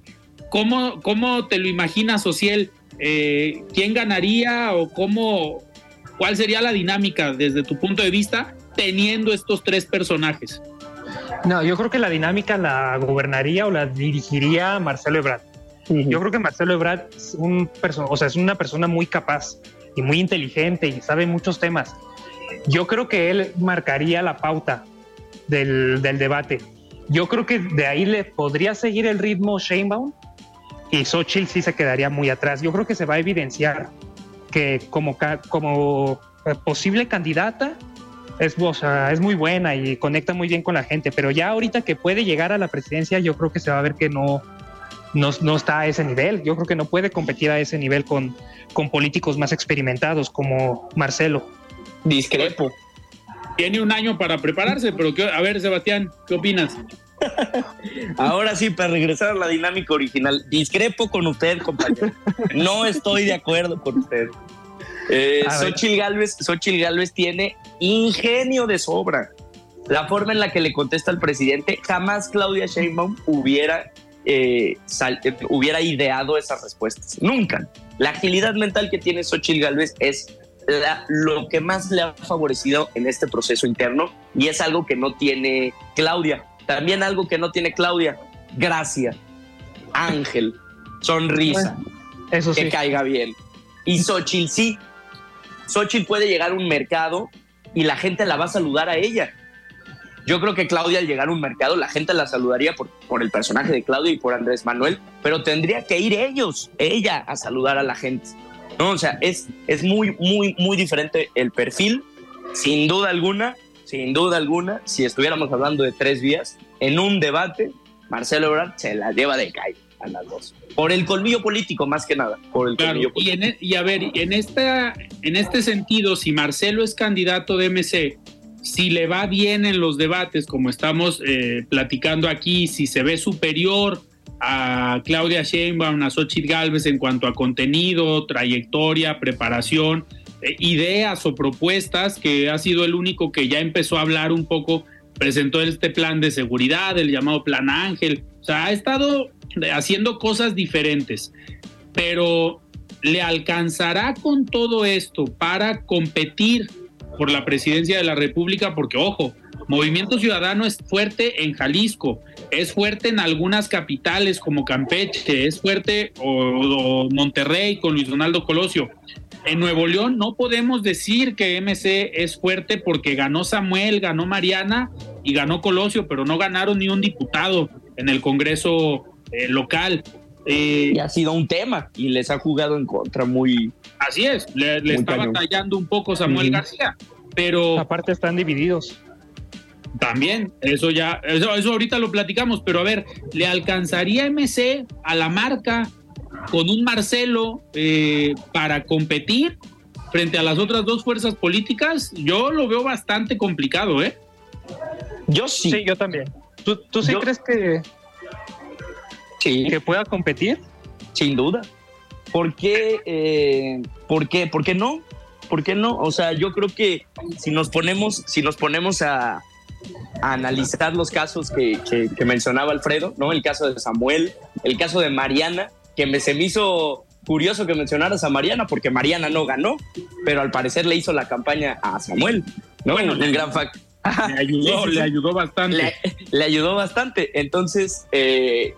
¿Cómo, cómo te lo imaginas, Ociel? Eh, ¿Quién ganaría o cómo, cuál sería la dinámica desde tu punto de vista teniendo estos tres personajes? No, yo creo que la dinámica la gobernaría o la dirigiría Marcelo Ebrard. Yo creo que Marcelo Ebrard es, un o sea, es una persona muy capaz y muy inteligente y sabe muchos temas. Yo creo que él marcaría la pauta del, del debate. Yo creo que de ahí le podría seguir el ritmo Sheinbaum y Xochitl sí se quedaría muy atrás. Yo creo que se va a evidenciar que como, como eh, posible candidata es, es muy buena y conecta muy bien con la gente, pero ya ahorita que puede llegar a la presidencia, yo creo que se va a ver que no, no, está a ese nivel. Yo creo que no puede competir a ese nivel con, con políticos más experimentados como Marcelo. Discrepo. Tiene un año para prepararse, pero a ver, Sebastián, ¿qué opinas? Ahora sí, para regresar a la dinámica original, discrepo con usted, compañero. No estoy de acuerdo con usted. Eh, Xochitl Galvez, tiene ingenio de sobra. La forma en la que le contesta al presidente, jamás Claudia Sheinbaum hubiera, eh, eh, hubiera ideado esas respuestas. Nunca. La agilidad mental que tiene Xochitl Galvez es lo que más le ha favorecido en este proceso interno y es algo que no tiene Claudia. También algo que no tiene Claudia, gracia, ángel, sonrisa, eso que caiga bien. Y Xochitl sí. Xochitl puede llegar a un mercado y la gente la va a saludar a ella. Yo creo que Claudia al llegar a un mercado, la gente la saludaría por, el personaje de Claudia y por Andrés Manuel, pero tendría que ir ellos, ella, a saludar a la gente. ¿no? O sea, es, es muy, muy, muy diferente el perfil, sin duda alguna, sin duda alguna, si estuviéramos hablando de tres vías, en un debate, Marcelo Ebrard se la lleva de calle a las dos. Por el colmillo político, más que nada. Por el colmillo político. Y, en, e, y a ver, en, esta, en este sentido, si Marcelo es candidato de MC, si le va bien en los debates, como estamos eh, platicando aquí, si se ve superior a Claudia Sheinbaum, a Xochitl Galvez en cuanto a contenido, trayectoria, preparación, eh, ideas o propuestas, que ha sido el único que ya empezó a hablar un poco, presentó este plan de seguridad, el llamado Plan Ángel, o sea, ha estado haciendo cosas diferentes, pero ¿le alcanzará con todo esto para competir por la presidencia de la República, porque ojo, Movimiento Ciudadano es fuerte en Jalisco, es fuerte en algunas capitales como Campeche, es fuerte o, Monterrey con Luis Donaldo Colosio. En Nuevo León no podemos decir que MC es fuerte porque ganó Samuel, ganó Mariana y ganó Colosio, pero no ganaron ni un diputado en el Congreso eh, local. Eh, y ha sido un tema y les ha jugado en contra muy. Así es, le, estaba tallando un poco Samuel García, pero. Aparte están divididos. También, eso ya, eso, ahorita lo platicamos, pero a ver, ¿le alcanzaría MC a la marca con un Marcelo eh, para competir frente a las otras dos fuerzas políticas? Yo lo veo bastante complicado, ¿eh? Yo sí. Sí, yo también. ¿Tú, tú sí crees que, que pueda competir? Sin duda. ¿Por qué, eh, ¿Por qué? ¿Por qué no? ¿Por qué no? O sea, yo creo que si nos ponemos, si nos ponemos a, analizar los casos que, que, mencionaba Alfredo, ¿no? El caso de Samuel, el caso de Mariana, que me, se me hizo curioso que mencionaras a Mariana porque Mariana no ganó, pero al parecer le hizo la campaña a Samuel, ¿no? Bueno, un gran fact. Le ayudó, le ayudó bastante. Le, ayudó bastante. Entonces, eh,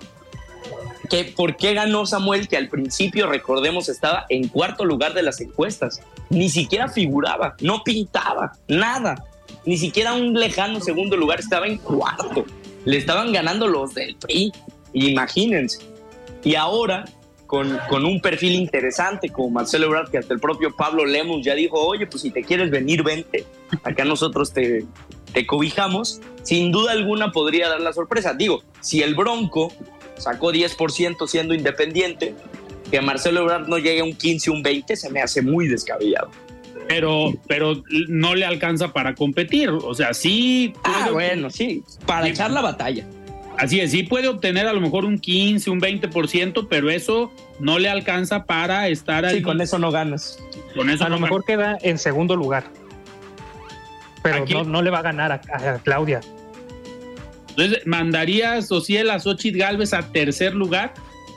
¿por qué ganó Samuel? Que al principio, recordemos, estaba en cuarto lugar de las encuestas. Ni siquiera figuraba, no pintaba, nada. Ni siquiera un lejano segundo lugar, estaba en cuarto. Le estaban ganando los del PRI, imagínense. Y ahora, con, con un perfil interesante como Marcelo Ebrard, que hasta el propio Pablo Lemos ya dijo, oye, pues si te quieres venir, vente. Acá nosotros te, te cobijamos. Sin duda alguna podría dar la sorpresa. Digo, si el Bronco sacó 10% siendo independiente, que Marcelo Ebrard no llegue a un 15, un 20, se me hace muy descabellado. Pero, pero no le alcanza para competir. O sea, sí. Ah, bueno, sí. Para echar la batalla. Así es, sí puede obtener a lo mejor un 15, un 20%, pero eso no le alcanza para estar ahí. Sí, con eso no ganas. Con eso a lo mejor queda en segundo lugar. Pero no, no, le va a ganar a, a Claudia. Entonces, ¿mandaría Social a Xochitl Galvez a tercer lugar?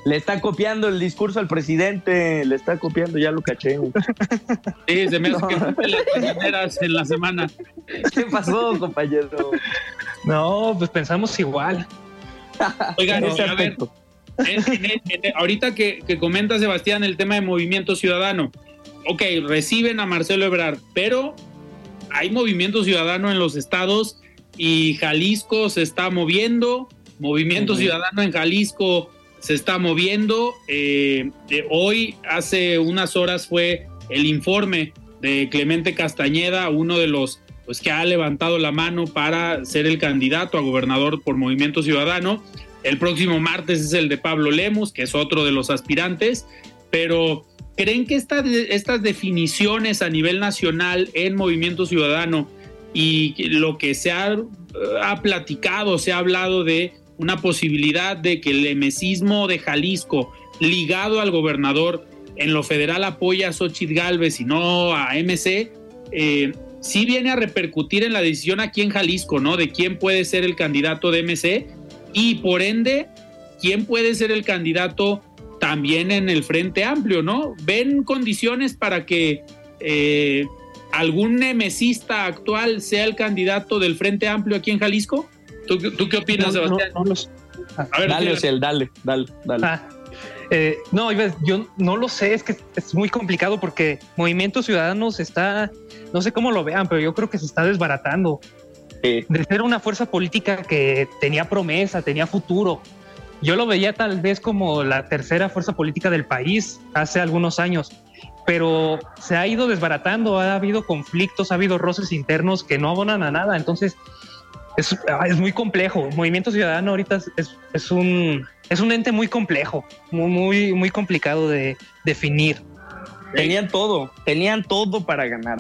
Le está copiando el discurso al presidente, le está copiando, ya lo caché. Sí, se me hace que las en la semana. ¿Qué pasó, compañero? No, pues pensamos igual. Oigan, a ver, ahorita que, que comenta Sebastián el tema de movimiento ciudadano, ok, reciben a Marcelo Ebrard, pero hay movimiento ciudadano en los estados y Jalisco se está moviendo, Movimiento Ciudadano en Jalisco se está moviendo. Eh, hoy, hace unas horas, fue el informe de Clemente Castañeda, uno de los pues, que ha levantado la mano para ser el candidato a gobernador por Movimiento Ciudadano. El próximo martes es el de Pablo Lemos, que es otro de los aspirantes, pero ¿creen que estas definiciones a nivel nacional en Movimiento Ciudadano y lo que se ha, platicado, se ha hablado de una posibilidad de que el emesismo de Jalisco ligado al gobernador en lo federal apoya a Xochitl Galvez y no a MC, eh, sí viene a repercutir en la decisión aquí en Jalisco, ¿no? De quién puede ser el candidato de MC y por ende, quién puede ser el candidato también en el Frente Amplio, ¿no? ¿Ven condiciones para que eh, algún nemesista actual sea el candidato del Frente Amplio aquí en Jalisco? ¿Tú, qué opinas, Sebastián? a ver, dale, Ociel, dale, dale, dale. Ah, eh, no, yo no lo sé, es que es muy complicado porque Movimiento Ciudadanos está, no sé cómo lo vean, pero yo creo que se está desbaratando. De ser una fuerza política que tenía promesa, tenía futuro. Yo lo veía tal vez como la tercera fuerza política del país hace algunos años, pero se ha ido desbaratando, ha habido conflictos, ha habido roces internos que no abonan a nada. Entonces, es, es muy complejo. Movimiento Ciudadano ahorita es, es, un, es un ente muy complejo, muy, muy, muy complicado de definir. Tenían todo, tenían todo para ganar.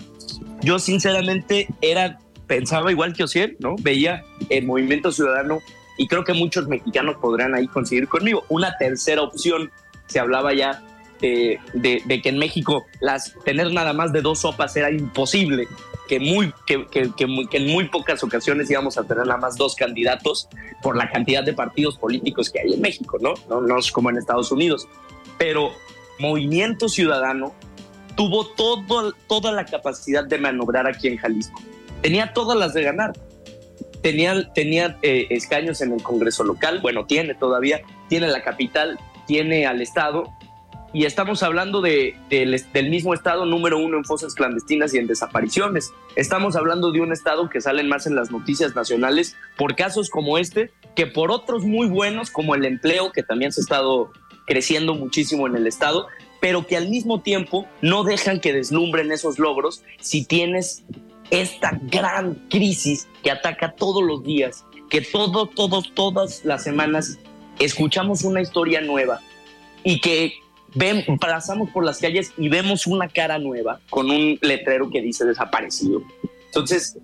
Yo sinceramente era, pensaba igual que Osiel, ¿no? Veía el Movimiento Ciudadano y creo que muchos mexicanos podrán ahí conseguir conmigo. Una tercera opción, se hablaba ya de, de, que en México las, tener nada más de dos sopas era imposible que, muy, que, que, que, en muy pocas ocasiones íbamos a tener nada más dos candidatos por la cantidad de partidos políticos que hay en México, ¿no? No, no es como en Estados Unidos. Pero Movimiento Ciudadano tuvo todo, toda la capacidad de manobrar aquí en Jalisco. Tenía todas las de ganar. Tenía, tenía eh, escaños en el Congreso local, bueno, tiene todavía, tiene la capital, tiene al Estado y estamos hablando de, del mismo estado número uno en fosas clandestinas y en desapariciones. Estamos hablando de un estado que salen más en las noticias nacionales por casos como este que por otros muy buenos como el empleo que también se ha estado creciendo muchísimo en el estado, pero que al mismo tiempo no dejan que deslumbren esos logros si tienes esta gran crisis que ataca todos los días, que todo, todos, todas las semanas escuchamos una historia nueva y que pasamos por las calles y vemos una cara nueva con un letrero que dice desaparecido. Entonces,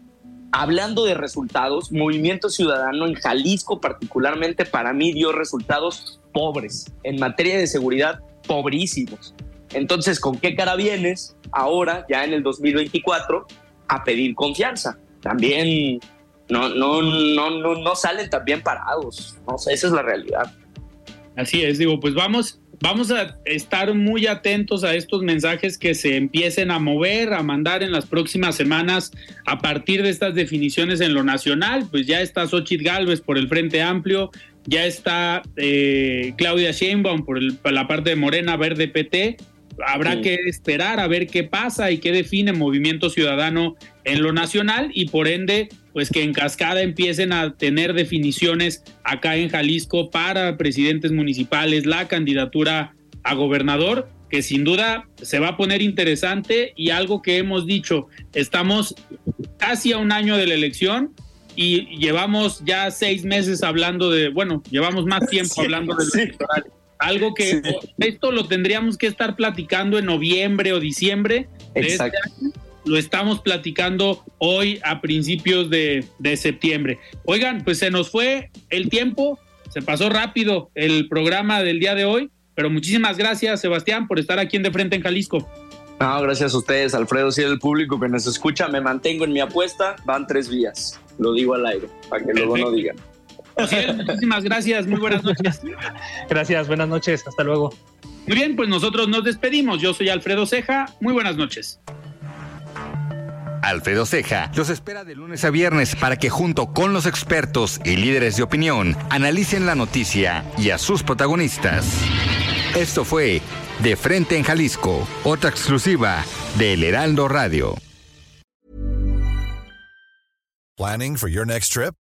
hablando de resultados, Movimiento Ciudadano en Jalisco particularmente para mí dio resultados pobres en materia de seguridad, pobrísimos. Entonces, ¿con qué cara vienes ahora, ya en el 2024, a pedir confianza? También no, no, no, no, no salen tan bien parados. No esa es la realidad. Así es, digo, pues vamos Vamos a estar muy atentos a estos mensajes que se empiecen a mover, a mandar en las próximas semanas a partir de estas definiciones en lo nacional. Pues ya está Xochitl Galvez por el Frente Amplio, ya está eh, Claudia Sheinbaum por, la parte de Morena Verde PT. Habrá que esperar a ver qué pasa y qué define Movimiento Ciudadano en lo nacional y por ende pues que en cascada empiecen a tener definiciones acá en Jalisco para presidentes municipales, la candidatura a gobernador, que sin duda se va a poner interesante y algo que hemos dicho, estamos casi a un año de la elección y llevamos ya seis meses hablando de, bueno, llevamos más tiempo hablando de electoral. Algo que esto lo tendríamos que estar platicando en noviembre o diciembre de este año lo estamos platicando hoy a principios de, septiembre. Oigan, pues se nos fue el tiempo, se pasó rápido el programa del día de hoy, pero muchísimas gracias, Sebastián, por estar aquí en De Frente en Jalisco. No, gracias a ustedes, Alfredo, si el público que nos escucha, me mantengo en mi apuesta, van tres vías, lo digo al aire, para que luego no digan. Muchísimas gracias, muy buenas noches. Gracias, buenas noches, hasta luego. Muy bien, pues nosotros nos despedimos. Yo soy Alfredo Ceja, muy buenas noches. Alfredo Ceja los espera de lunes a viernes para que junto con los expertos y líderes de opinión analicen la noticia y a sus protagonistas. Esto fue De Frente en Jalisco, otra exclusiva de El Heraldo Radio. Planning for your next trip?